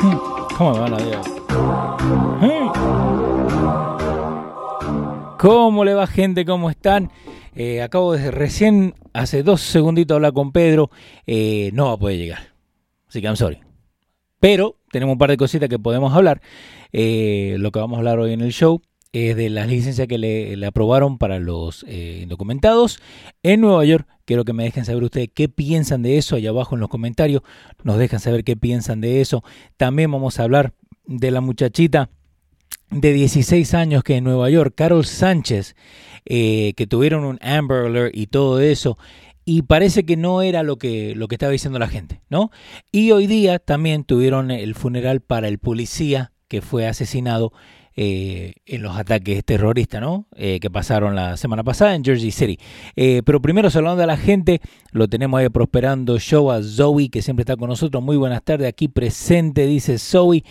¿Cómo me van a ver? ¿Cómo le va gente? ¿Cómo están? Eh, acabo de recién, hace dos segunditos, hablar con Pedro. Eh, no va a poder llegar. Así que I'm sorry. Pero tenemos un par de cositas que podemos hablar. Eh, lo que vamos a hablar hoy en el show es de las licencias que le, aprobaron para los indocumentados en Nueva York. Quiero que me dejen saber ustedes qué piensan de eso allá abajo en los comentarios. Nos dejan saber qué piensan de eso. También vamos a hablar de la muchachita de 16 años que en Nueva York, Carol Sánchez, eh, que tuvieron un Amber Alert y todo eso, y parece que no era lo que, lo que estaba diciendo la gente, ¿no? Y hoy día también tuvieron el funeral para el policía que fue asesinado eh, en los ataques terroristas ¿no? Eh, que pasaron la semana pasada en Jersey City. Eh, pero primero saludando a la gente, lo tenemos ahí prosperando show a Zoe, que siempre está con nosotros. Muy buenas tardes, aquí presente, dice Zoe.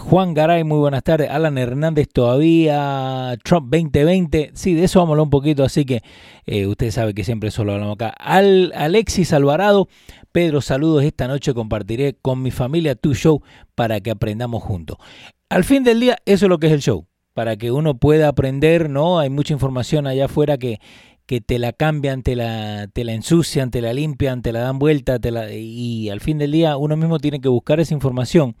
Juan Garay, muy buenas tardes. Alan Hernández todavía. Trump 2020. Sí, de eso vamos a hablar un poquito, así que usted sabe que siempre solo hablamos acá. Al, Alexis Alvarado, Pedro, saludos. Esta noche compartiré con mi familia tu show para que aprendamos juntos. Al fin del día, eso es lo que es el show. Para que uno pueda aprender, ¿no? Hay mucha información allá afuera que, que te la cambian, te la, te la ensucian, te la limpian, te la dan vuelta, te la, y al fin del día uno mismo tiene que buscar esa información.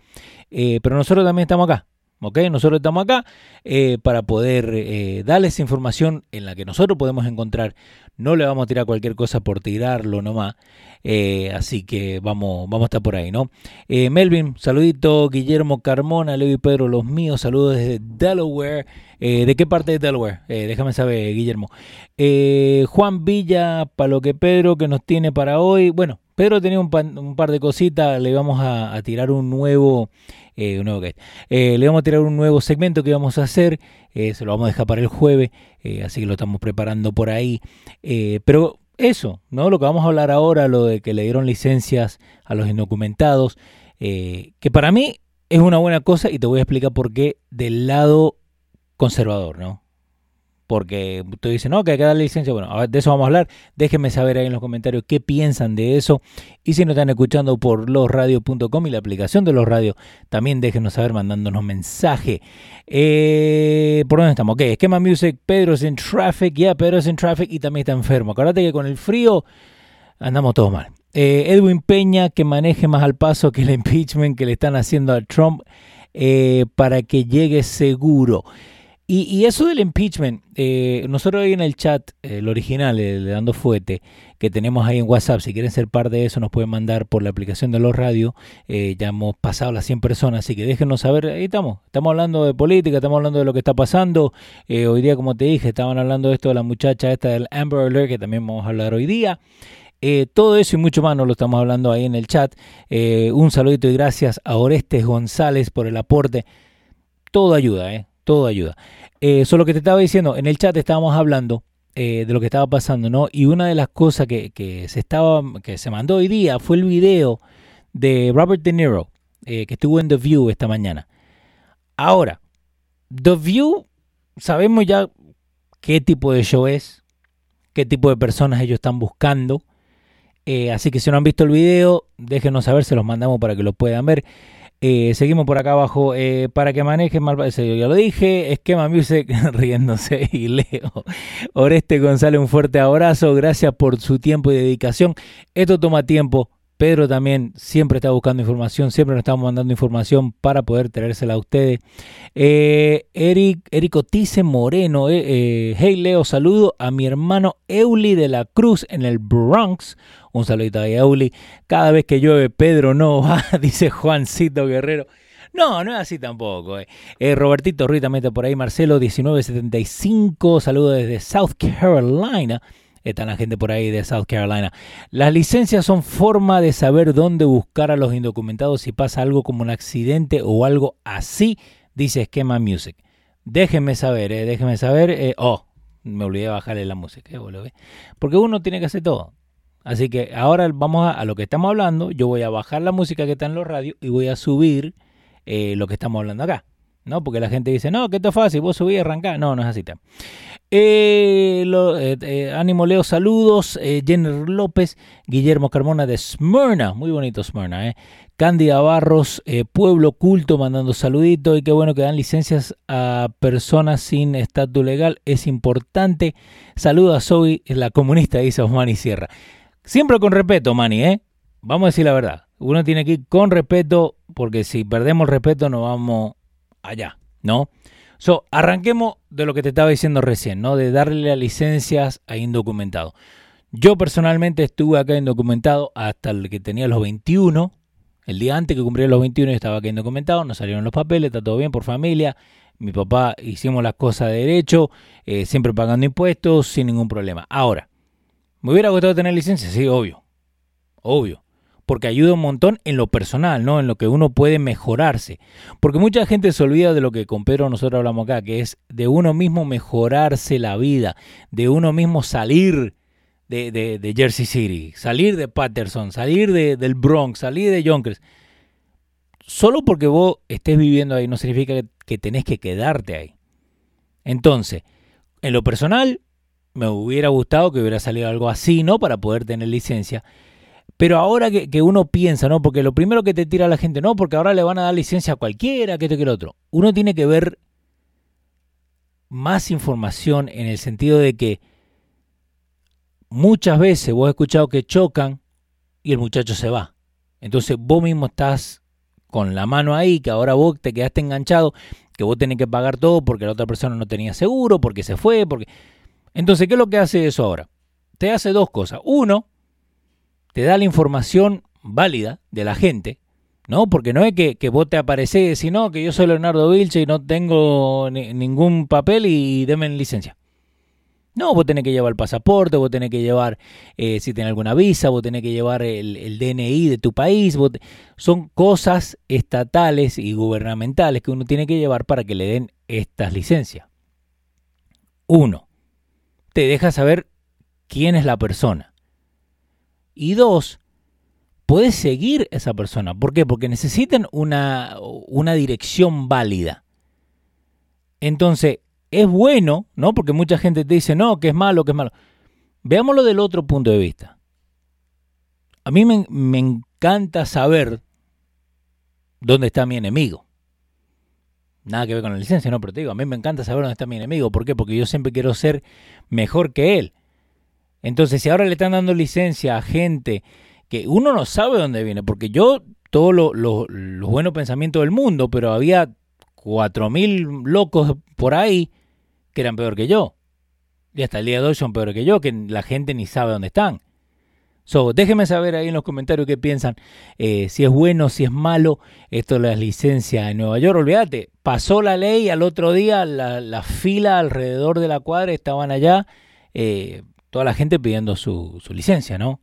Eh, pero nosotros también estamos acá. ¿Ok? Nosotros estamos acá eh, para poder eh, darles información en la que nosotros podemos encontrar. No le vamos a tirar cualquier cosa por tirarlo nomás. Eh, así que vamos, vamos a estar por ahí, ¿no? Melvin, saludito. Guillermo Carmona, Leo y Pedro, los míos. Saludos desde Delaware. ¿De qué parte de Delaware? déjame saber, Guillermo. Juan Villa, para lo que Pedro que nos tiene para hoy. Bueno, Pedro tenía un, par de cositas. Le vamos a, tirar un nuevo. Un nuevo le vamos a tirar un nuevo segmento que vamos a hacer. se lo vamos a dejar para el jueves. así que lo estamos preparando por ahí. pero eso, ¿no? Lo que vamos a hablar ahora, lo de que le dieron licencias a los indocumentados, eh, que para mí es una buena cosa y te voy a explicar por qué del lado conservador, ¿no? Porque tú dices, no, que hay que darle licencia. Bueno, de eso vamos a hablar. Déjenme saber ahí en los comentarios qué piensan de eso. Y si nos están escuchando por losradio.com y la aplicación de los radios, también déjenos saber mandándonos mensaje. Eh, ¿Por dónde estamos? Ok, Esquema Music, Pedro es en traffic. Ya, Pedro es en traffic y también está enfermo. Acuérdate que con el frío andamos todos mal. Eh, Edwin Peña, que maneje más al paso que el impeachment que le están haciendo a Trump eh, para que llegue seguro. Y, eso del impeachment, eh, nosotros ahí en el chat, el original, el Dando Fuete, que tenemos ahí en WhatsApp, si quieren ser parte de eso, nos pueden mandar por la aplicación de los radios. Eh, ya hemos pasado las 100 personas, así que déjenos saber. Ahí estamos, estamos hablando de política, estamos hablando de lo que está pasando. Eh, hoy día, como te dije, estaban hablando de esto de la muchacha esta del Amber Alert, que también vamos a hablar hoy día. todo eso y mucho más nos lo estamos hablando ahí en el chat. un saludito y gracias a Orestes González por el aporte. Todo ayuda, ¿eh? Todo ayuda. Eh, solo que te estaba diciendo, en el chat estábamos hablando eh, de lo que estaba pasando, ¿no? Y una de las cosas que, que, se estaba, que se mandó hoy día fue el video de Robert De Niro, eh, que estuvo en The View esta mañana. Ahora, The View, sabemos ya qué tipo de show es, qué tipo de personas ellos están buscando. Eh, así que si no han visto el video, déjenos saber, se los mandamos para que lo puedan ver. Eh, seguimos por acá abajo. Eh, para que manejen mal, ya lo dije. Esquema Music riéndose y leo. Oreste González, un fuerte abrazo. Gracias por su tiempo y dedicación. Esto toma tiempo. Pedro también siempre está buscando información, siempre nos estamos mandando información para poder traérsela a ustedes. Eh, Eric, Eric Otice Moreno, eh, eh, hey Leo, saludo a mi hermano Euli de la Cruz en el Bronx. Un saludito a Euli. Cada vez que llueve, Pedro no va, dice Juancito Guerrero. No, no es así tampoco. Eh. Robertito Ruiz también está por ahí. Marcelo 1975, saludo desde South Carolina. Está la gente por ahí de South Carolina. Las licencias son forma de saber dónde buscar a los indocumentados si pasa algo como un accidente o algo así, dice Esquema Music. Déjenme saber, eh, déjenme saber. Eh, oh, me olvidé de bajarle la música, eh, porque uno tiene que hacer todo. Así que ahora vamos a, lo que estamos hablando. Yo voy a bajar la música que está en los radios y voy a subir eh, lo que estamos hablando acá. ¿no? Porque la gente dice, no, que esto es fácil, vos subís y arrancás. No, no es así. Eh, eh, eh, ánimo Leo, saludos. Jenner López, Guillermo Carmona de Smyrna, muy bonito Smyrna, ¿eh? Cándida Barros, Pueblo Culto, mandando saluditos. Y qué bueno que dan licencias a personas sin estatus legal, es importante. Saludos a Zoe, la comunista, dice Osmani Sierra. Siempre con respeto, Mani, ¿eh? Vamos a decir la verdad. Uno tiene que ir con respeto, porque si perdemos respeto, no vamos allá, ¿no? So, arranquemos de lo que te estaba diciendo recién, ¿no? De darle licencias a indocumentados. Yo personalmente estuve acá indocumentado hasta el que tenía los 21. El día antes que cumplía los 21 estaba acá indocumentado, nos salieron los papeles, está todo bien por familia. Mi papá hicimos las cosas de derecho, eh, siempre pagando impuestos, sin ningún problema. Ahora, ¿me hubiera gustado tener licencia? Sí, obvio. Obvio porque ayuda un montón en lo personal, ¿no? En lo que uno puede mejorarse. Porque mucha gente se olvida de lo que con Pedro nosotros hablamos acá, que es de uno mismo mejorarse la vida, de uno mismo salir de, Jersey City, salir de Patterson, salir del Bronx, salir de Yonkers. Solo porque vos estés viviendo ahí no significa que, que tenés que quedarte ahí. Entonces, en lo personal, me hubiera gustado que hubiera salido algo así, ¿no? Para poder tener licencia. Pero ahora que, uno piensa, ¿no? Porque lo primero que te tira la gente, no, porque ahora le van a dar licencia a cualquiera, que esto que el otro. Uno tiene que ver más información en el sentido de que muchas veces vos has escuchado que chocan y el muchacho se va. Entonces vos mismo estás con la mano ahí, que ahora vos te quedaste enganchado, que vos tenés que pagar todo porque la otra persona no tenía seguro, porque se fue, porque... Entonces, ¿qué es lo que hace eso ahora? Te hace dos cosas. Uno, te da la información válida de la gente, ¿no? Porque no es que, vos te apareces, sino que yo soy Leonardo Vilche y no tengo ningún papel y denme licencia. No, vos tenés que llevar el pasaporte, vos tenés que llevar, eh, si tenés alguna visa, vos tenés que llevar el, DNI de tu país. Son cosas estatales y gubernamentales que uno tiene que llevar para que le den estas licencias. Uno, te deja saber quién es la persona. Y dos, puedes seguir esa persona. ¿Por qué? Porque necesitan una, una dirección válida. Entonces, es bueno, ¿no? Porque mucha gente te dice, no, que es malo, que es malo. Veámoslo del otro punto de vista. A mí me, me encanta saber dónde está mi enemigo. Nada que ver con la licencia, no, pero te digo, a mí me encanta saber dónde está mi enemigo. ¿Por qué? Porque yo siempre quiero ser mejor que él. Entonces, si ahora le están dando licencia a gente que uno no sabe dónde viene, porque yo, todos los buenos pensamientos del mundo, pero había cuatro mil locos por ahí que eran peor que yo. Y hasta el día de hoy son peor que yo, que la gente ni sabe dónde están. So, déjenme saber ahí en los comentarios qué piensan, eh, si es bueno, si es malo esto de las licencias en Nueva York. Olvídate, pasó la ley, al otro día la, fila alrededor de la cuadra estaban allá. Eh, toda la gente pidiendo su, licencia, ¿no?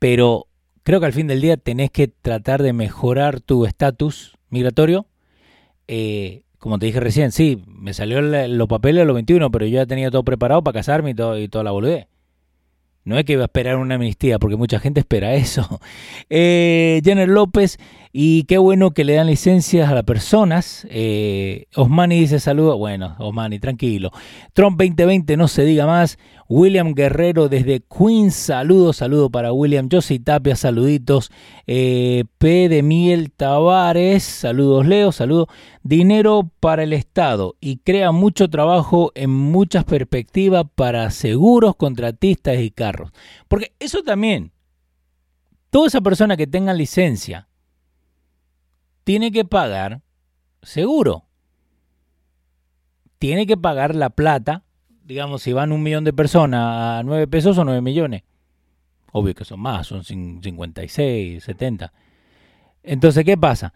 Pero creo que al fin del día tenés que tratar de mejorar tu estatus migratorio, eh, como te dije recién, sí, me salió los papeles a los 21, pero yo ya tenía todo preparado para casarme y, todo, y toda la boludez. No es que iba a esperar una amnistía, porque mucha gente espera eso. Eh, Jenner López, y qué bueno que le dan licencias a las personas. Eh, Osmani dice saludos. Bueno, Osmani, tranquilo. Trump 2020, no se diga más. William Guerrero desde Queens, saludos, saludo para William. Josie Tapia, saluditos. Eh, P de Miel Tavares, saludos Leo, saludos. Dinero para el Estado y crea mucho trabajo en muchas perspectivas para seguros, contratistas y carros. Porque eso también, toda esa persona que tenga licencia tiene que pagar seguro. Tiene que pagar la plata digamos, si van un millón de personas a 9 pesos son 9 millones. Obvio que son más, son 56, 70. Entonces, ¿qué pasa?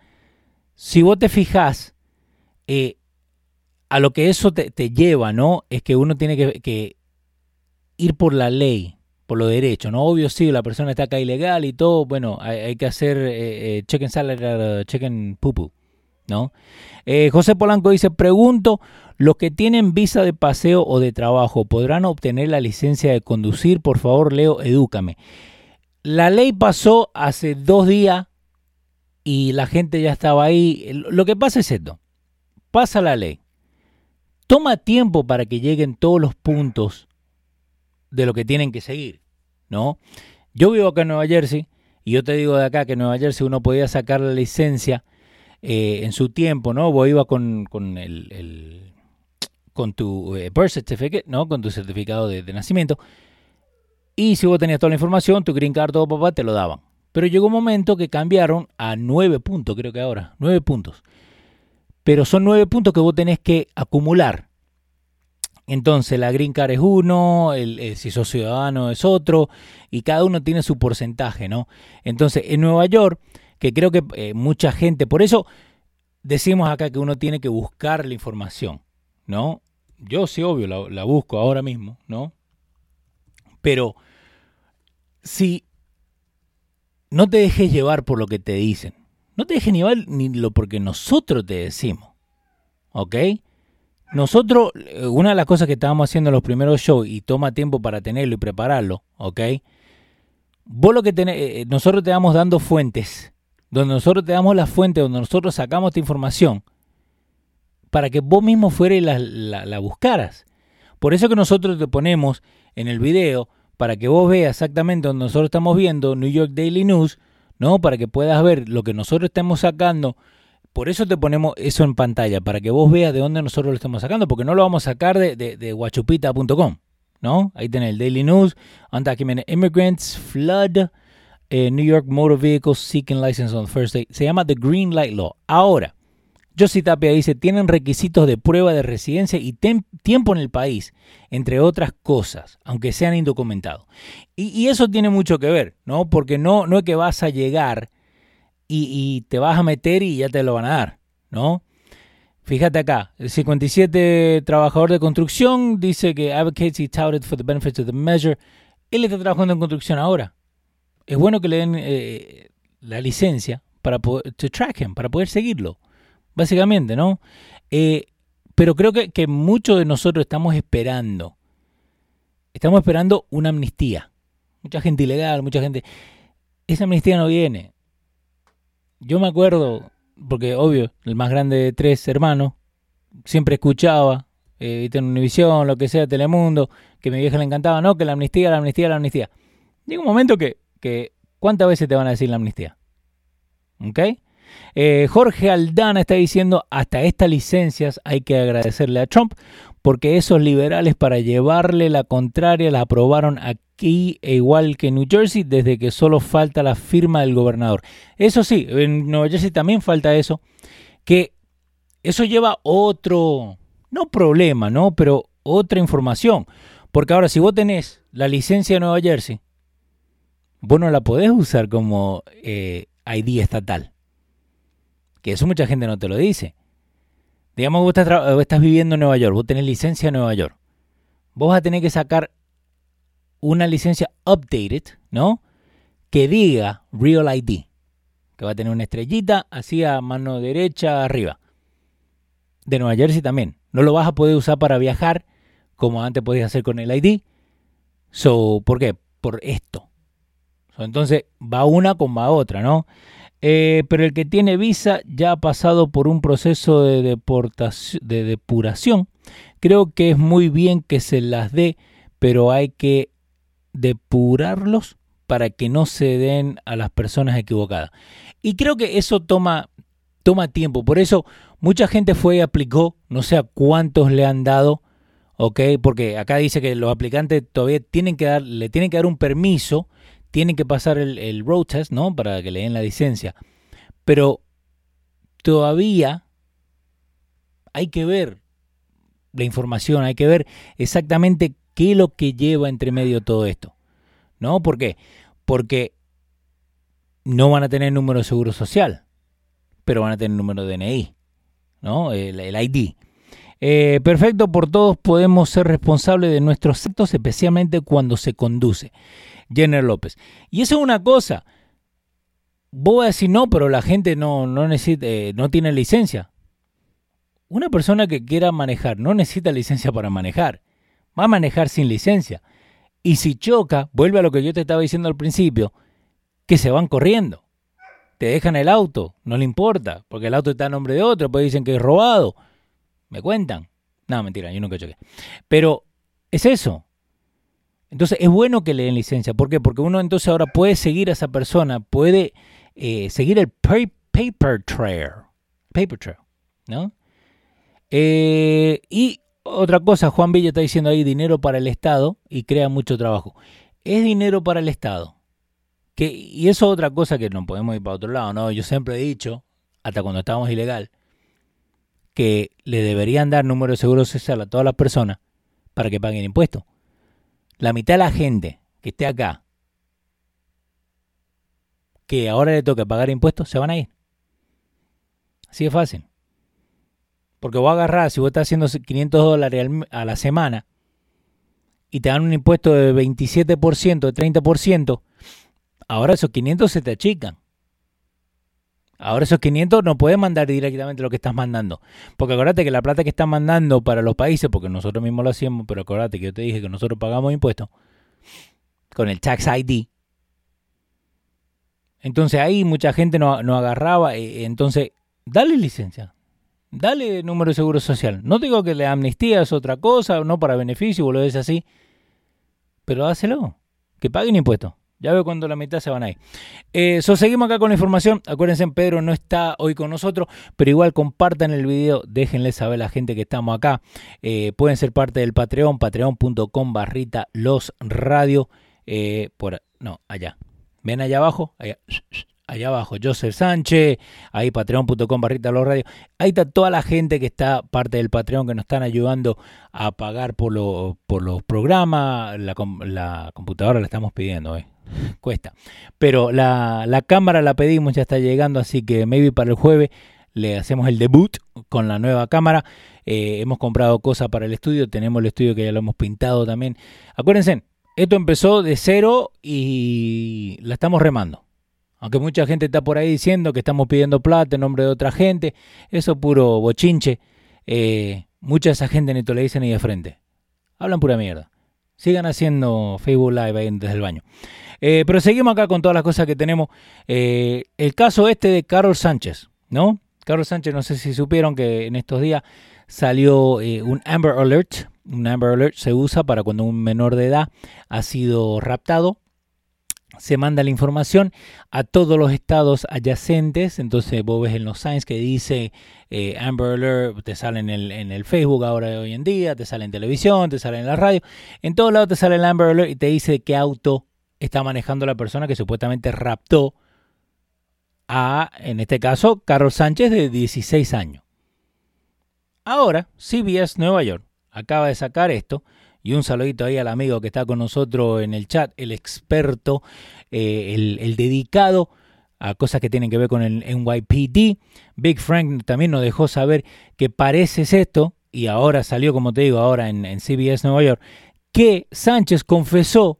Si vos te fijas, eh, a lo que eso te, lleva, ¿no? Es que uno tiene que, ir por la ley, por lo derecho, ¿no? Obvio, sí, la persona está acá ilegal y todo, bueno, hay, que hacer eh, eh, check and salary, check and pupu, ¿no? José Polanco dice, pregunto, los que tienen visa de paseo o de trabajo podrán obtener la licencia de conducir. Por favor, Leo, edúcame. La ley pasó hace dos días y la gente ya estaba ahí. Lo que pasa es esto. Pasa la ley. Toma tiempo para que lleguen todos los puntos de lo que tienen que seguir, ¿no? Yo vivo acá en Nueva Jersey y yo te digo de acá que en Nueva Jersey uno podía sacar la licencia eh, en su tiempo, ¿no? Vos iba con, el con tu eh, birth certificate, ¿no? Con tu certificado de, nacimiento. Y si vos tenías toda la información, tu green card, todo papá, te lo daban. Pero llegó un momento que cambiaron a nueve puntos, creo que ahora, nueve puntos. Pero son nueve puntos que vos tenés que acumular. Entonces la green card es uno, el, si sos ciudadano es otro, y cada uno tiene su porcentaje, ¿no? Entonces en Nueva York, que creo que eh, mucha gente, por eso decimos acá que uno tiene que buscar la información, ¿no? Yo sí, obvio, la, busco ahora mismo, ¿no? Pero si no te dejes llevar por lo que te dicen, no te dejes llevar ni lo porque nosotros te decimos, ¿ok? Nosotros, eh, una de las cosas que estábamos haciendo en los primeros shows y toma tiempo para tenerlo y prepararlo, ¿ok? Vos lo que tenés, eh, eh, nosotros te vamos dando fuentes, donde nosotros te damos la fuente, donde nosotros sacamos esta información para que vos mismo fueras y la, buscaras. Por eso que nosotros te ponemos en el video, para que vos veas exactamente donde nosotros estamos viendo New York Daily News, ¿no? Para que puedas ver lo que nosotros estamos sacando. Por eso te ponemos eso en pantalla, para que vos veas de dónde nosotros lo estamos sacando, porque no lo vamos a sacar de, de, guachupita.com, ¿no? Ahí tenés el Daily News, Undocumented Immigrants, Flood, eh, New York Motor Vehicles Seeking License on First Day. Se llama The Green Light Law. Ahora, Josie Tapia dice, tienen requisitos de prueba de residencia y tiempo en el país, entre otras cosas, aunque sean indocumentados. Y, eso tiene mucho que ver, ¿no? Porque no, no es que vas a llegar y, te vas a meter y ya te lo van a dar, ¿no? Fíjate acá, el 57 trabajador de construcción dice que advocates y touted for the benefits of the measure. Él está trabajando en construcción ahora. Es bueno que le den eh, la licencia para poder track him, para poder seguirlo básicamente, ¿no? Eh, pero creo que, muchos de nosotros estamos esperando, estamos esperando una amnistía. Mucha gente ilegal, mucha gente... Esa amnistía no viene. Yo me acuerdo, porque obvio, el más grande de tres hermanos, siempre escuchaba, eh, en Univisión, lo que sea, Telemundo, que mi vieja le encantaba, no, que la amnistía, la amnistía, la amnistía. Llega un momento que, que ¿cuántas veces te van a decir la amnistía? ¿Ok? Eh, Jorge Aldana está diciendo, hasta estas licencias hay que agradecerle a Trump porque esos liberales para llevarle la contraria la aprobaron aquí e igual que en New Jersey desde que solo falta la firma del gobernador. Eso sí, en Nueva Jersey también falta eso, que eso lleva otro, no problema, ¿no? Pero otra información. Porque ahora si vos tenés la licencia de Nueva Jersey, vos no la podés usar como eh, ID estatal. Que eso mucha gente no te lo dice. Digamos que vos estás, viviendo en Nueva York, vos tenés licencia en Nueva York. Vos vas a tener que sacar una licencia updated, ¿no? Que diga Real ID. Que va a tener una estrellita así a mano derecha arriba. de Nueva Jersey también. No lo vas a poder usar para viajar como antes podías hacer con el ID. So, ¿Por qué? Por esto. entonces va una con va otra, ¿no? Eh, pero el que tiene visa ya ha pasado por un proceso de, deportación, de depuración. Creo que es muy bien que se las dé, pero hay que depurarlos para que no se den a las personas equivocadas. Y creo que eso toma, toma tiempo. Por eso mucha gente fue y aplicó, no sé a cuántos le han dado, ¿ok? Porque acá dice que los aplicantes todavía tienen que dar, le tienen que dar un permiso, tienen que pasar el, el road test, ¿no? Para que le den la licencia. Pero todavía hay que ver la información, hay que ver exactamente qué es lo que lleva entre medio todo esto. ¿No? ¿Por qué? Porque no van a tener número de seguro social, pero van a tener número de DNI, ¿no? El, ID. Eh, perfecto, por todos podemos ser responsables de nuestros actos, especialmente cuando se conduce. Jenner López. Y eso es una cosa. Vos vas a decir no, pero la gente no, no, eh, no tiene licencia. Una persona que quiera manejar no necesita licencia para manejar. Va a manejar sin licencia. Y si choca, vuelve a lo que yo te estaba diciendo al principio, que se van corriendo. Te dejan el auto, no le importa, porque el auto está a nombre de otro, pues dicen que es robado. ¿Me cuentan? No, mentira, yo nunca choqué. Pero es eso. Entonces es bueno que le den licencia. ¿Por qué? Porque uno entonces ahora puede seguir a esa persona, puede eh, seguir el paper trail. Paper trail, ¿no? Eh, y otra cosa, Juan Villa está diciendo ahí dinero para el Estado y crea mucho trabajo. Es dinero para el Estado. Que, y eso es otra cosa que no podemos ir para otro lado, ¿no? Yo siempre he dicho, hasta cuando estábamos ilegal, que le deberían dar número de seguro social a todas las personas para que paguen impuestos. La mitad de la gente que esté acá, que ahora le toca pagar impuestos, se van a ir. Así de fácil. Porque vos agarrás, si vos estás haciendo 500 dólares a la semana y te dan un impuesto de 27%, de 30%, ahora esos 500 se te achican. Ahora esos 500 no puedes mandar directamente lo que estás mandando. Porque acuérdate que la plata que estás mandando para los países, porque nosotros mismos lo hacemos, pero acuérdate que yo te dije que nosotros pagamos impuestos con el Tax ID. Entonces ahí mucha gente no, no agarraba. Eh, entonces, dale licencia dale número de seguro social. No digo que la amnistía es otra cosa, no para beneficio, lo es así, pero hácelo, que paguen impuestos. Ya veo cuando la mitad se van ahí. Eh, seguimos acá con la información. Acuérdense, Pedro no está hoy con nosotros, pero igual compartan el video, déjenle saber a la gente que estamos acá. Eh, pueden ser parte del Patreon, patreon.com barrita los radio. Eh, por, no, allá. Ven allá abajo, allá abajo, Joseph Sánchez, ahí patreon.com barrita los radios. Ahí está toda la gente que está parte del Patreon que nos están ayudando a pagar por, por los programas. La, la, computadora la estamos pidiendo, eh. Cuesta. Pero la, la cámara la pedimos, ya está llegando, así que maybe para el jueves le hacemos el debut con la nueva cámara. Eh, hemos comprado cosas para el estudio, tenemos el estudio que ya lo hemos pintado también. Acuérdense, esto empezó de cero y la estamos remando. Aunque mucha gente está por ahí diciendo que estamos pidiendo plata en nombre de otra gente, eso es puro bochinche. Eh, mucha esa gente ni te le dicen ni de frente. Hablan pura mierda. Sigan haciendo Facebook Live ahí desde el baño. Eh, pero seguimos acá con todas las cosas que tenemos. Eh, el caso este de Carol Sánchez, ¿no? Carol Sánchez, no sé si supieron que en estos días salió un Amber Alert. Un Amber Alert se usa para cuando un menor de edad ha sido raptado se manda la información a todos los estados adyacentes. Entonces vos ves en los signs que dice eh, Amber Alert, te sale en el, en el Facebook ahora de hoy en día, te sale en televisión, te sale en la radio. En todos lados te sale el Amber Alert y te dice qué auto está manejando la persona que supuestamente raptó a, en este caso, Carlos Sánchez de 16 años. Ahora, CBS Nueva York acaba de sacar esto y un saludito ahí al amigo que está con nosotros en el chat, el experto, eh, el, dedicado a cosas que tienen que ver con el NYPD. Big Frank también nos dejó saber que parece esto, y ahora salió, como te digo, ahora en, CBS Nueva York, que Sánchez confesó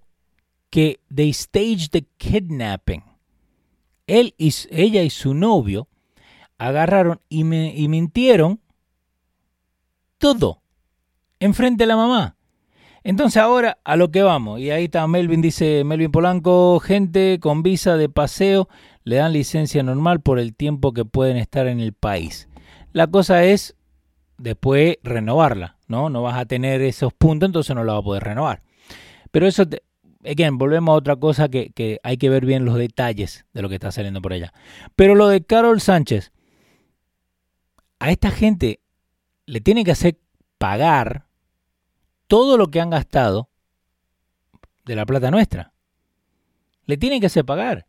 que they staged the kidnapping. Él ella y su novio agarraron y, me, y mintieron todo. Enfrente de la mamá. Entonces ahora a lo que vamos. Y ahí está Melvin, dice Melvin Polanco, gente con visa de paseo le dan licencia normal por el tiempo que pueden estar en el país. La cosa es después renovarla, ¿no? No vas a tener esos puntos, entonces no la vas a poder renovar. Pero eso, again, volvemos a otra cosa que, que hay que ver bien los detalles de lo que está saliendo por allá. Pero lo de Carol Sánchez, a esta gente le tiene que hacer pagar todo lo que han gastado de la plata nuestra. Le tienen que hacer pagar.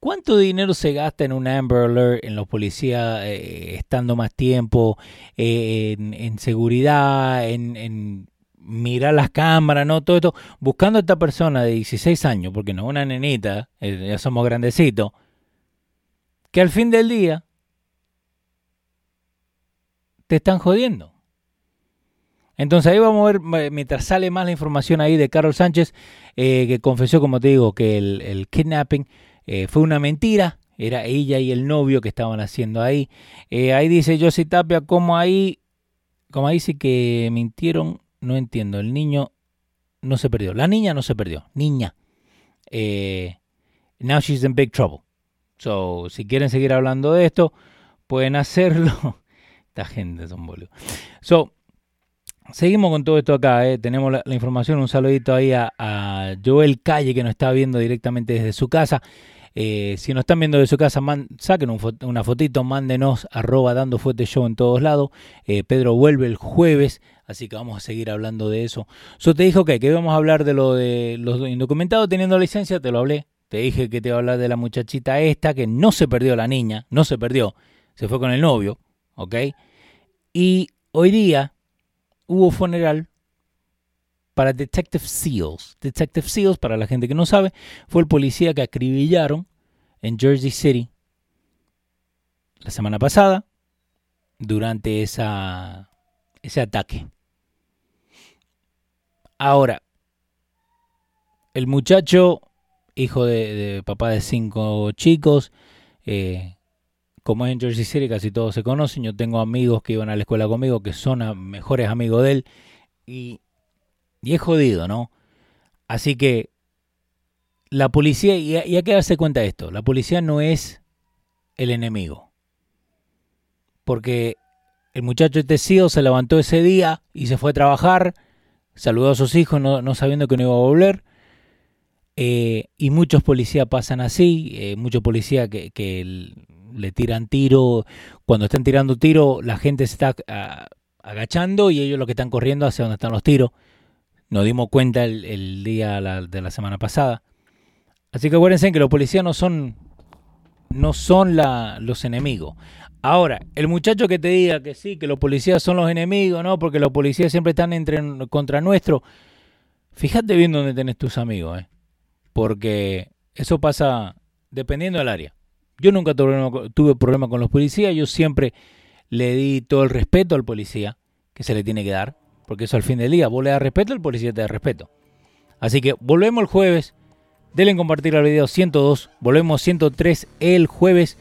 ¿Cuánto dinero se gasta en un Amber Alert, en los policías eh, estando más tiempo, eh, en, seguridad, en, mirar las cámaras, no todo esto, buscando a esta persona de 16 años, porque no es una nenita, eh, ya somos grandecitos, que al fin del día te están jodiendo. Entonces ahí vamos a ver, mientras sale más la información ahí de Carol Sánchez, que confesó, como te digo, que el, kidnapping eh, fue una mentira, era ella y el novio que estaban haciendo ahí. Eh, ahí dice Josie Tapia, como ahí, como ahí sí que mintieron, no entiendo, el niño no se perdió, la niña no se perdió, niña. Eh, now she's in big trouble. So, si quieren seguir hablando de esto, pueden hacerlo. Esta gente son boludos. So, seguimos con todo esto acá. Tenemos la, información. Un saludito ahí a, Joel Calle que nos está viendo directamente desde su casa. Eh, si nos están viendo de su casa, saquen una fotito, mándenos arroba dando fuerte show en todos lados. Eh, Pedro vuelve el jueves, así que vamos a seguir hablando de eso. Yo te dije, que íbamos a hablar de lo de los indocumentados teniendo licencia, te lo hablé. Te dije que te iba a hablar de la muchachita esta, que no se perdió la niña, no se perdió, se fue con el novio, ¿ok? Y hoy día hubo funeral para Detective Seals. Detective Seals, para la gente que no sabe, fue el policía que acribillaron en Jersey City la semana pasada durante esa, ese ataque. Ahora, el muchacho, hijo de, papá de cinco chicos, eh, como es en Jersey City, casi todos se conocen. Yo tengo amigos que iban a la escuela conmigo que son mejores amigos de él. Y y es jodido, ¿no? Así que la policía, y hay que darse cuenta de esto, la policía no es el enemigo. Porque el muchacho este se levantó ese día y se fue a trabajar, saludó a sus hijos no, sabiendo que no iba a volver. Eh, y muchos policías pasan así, eh, muchos policías que, le tiran tiro. Cuando están tirando tiro, la gente se está ah, agachando y ellos lo que están corriendo hacia donde están los tiros. Nos dimos cuenta el, día de la semana pasada. Así que acuérdense que los policías no son, no son los enemigos. Ahora, el muchacho que te diga que sí, que los policías son los enemigos, ¿no? Porque los policías siempre están entre, contra nuestro. Fíjate bien dónde tenés tus amigos, ¿eh? Porque eso pasa dependiendo del área. Yo nunca tuve, problema con los policías, yo siempre le di todo el respeto al policía que se le tiene que dar. Porque eso al fin del día, vos le das respeto, el policía te da respeto. Así que volvemos el jueves. Denle en compartir el video 102. Volvemos 103 el jueves.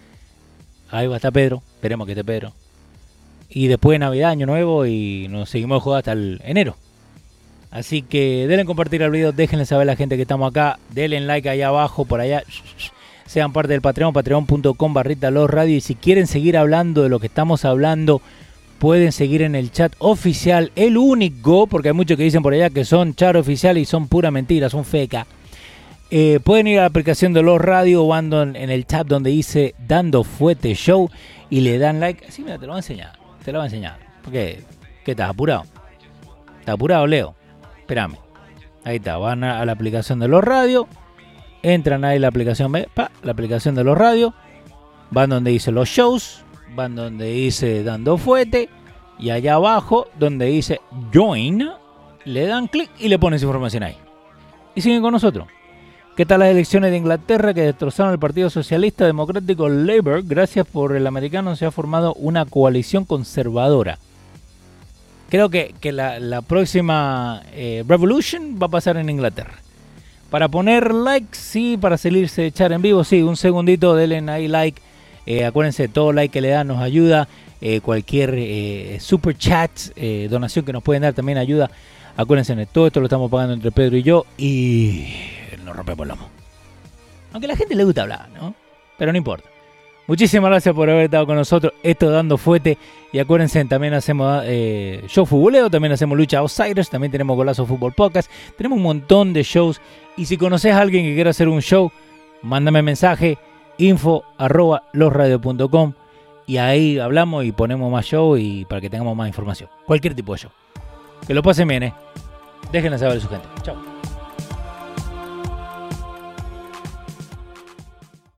Ahí va a estar Pedro. Esperemos que esté Pedro. Y después de Navidad, Año Nuevo. Y nos seguimos jugando hasta el enero. Así que denle en compartir el video. Déjenle saber a la gente que estamos acá. Denle like ahí abajo, por allá. Sean parte del Patreon, patreon.com barrita los radio. Y si quieren seguir hablando de lo que estamos hablando pueden seguir en el chat oficial, el único, porque hay muchos que dicen por allá que son chat oficial y son pura mentira, son feca. Eh, pueden ir a la aplicación de los radio o en, el chat donde dice Dando Fuete Show y le dan like. Sí, mira, te lo voy a enseñar. Te lo voy a enseñar. ¿Qué? ¿Qué estás apurado? ¿Estás apurado, Leo? Espérame. Ahí está, van a, la aplicación de los radio. Entran ahí la aplicación, la aplicación de los radio. Van donde dice los shows van donde dice dando fuete y allá abajo donde dice join, le dan clic y le ponen su información ahí. Y siguen con nosotros. ¿Qué tal las elecciones de Inglaterra que destrozaron el Partido Socialista Democrático Labour? Gracias por el americano se ha formado una coalición conservadora. Creo que, la, próxima eh, Revolution va a pasar en Inglaterra. Para poner like, sí, para salirse de echar en vivo, sí, un segundito, denle ahí like eh, acuérdense, todo like que le dan nos ayuda. eh, cualquier eh, super chat, eh, donación que nos pueden dar también ayuda. Acuérdense, todo esto lo estamos pagando entre Pedro y yo y nos rompemos el lomo. Aunque a la gente le gusta hablar, ¿no? Pero no importa. Muchísimas gracias por haber estado con nosotros. Esto dando fuete. Y acuérdense, también hacemos eh, show futboleo, también hacemos lucha outsiders, también tenemos Golazo Fútbol Podcast. Tenemos un montón de shows. Y si conoces a alguien que quiera hacer un show, mándame mensaje info y ahí hablamos y ponemos más show y para que tengamos más información. Cualquier tipo de show. Que lo pasen bien, ¿eh? Déjenle saber su gente. Chao.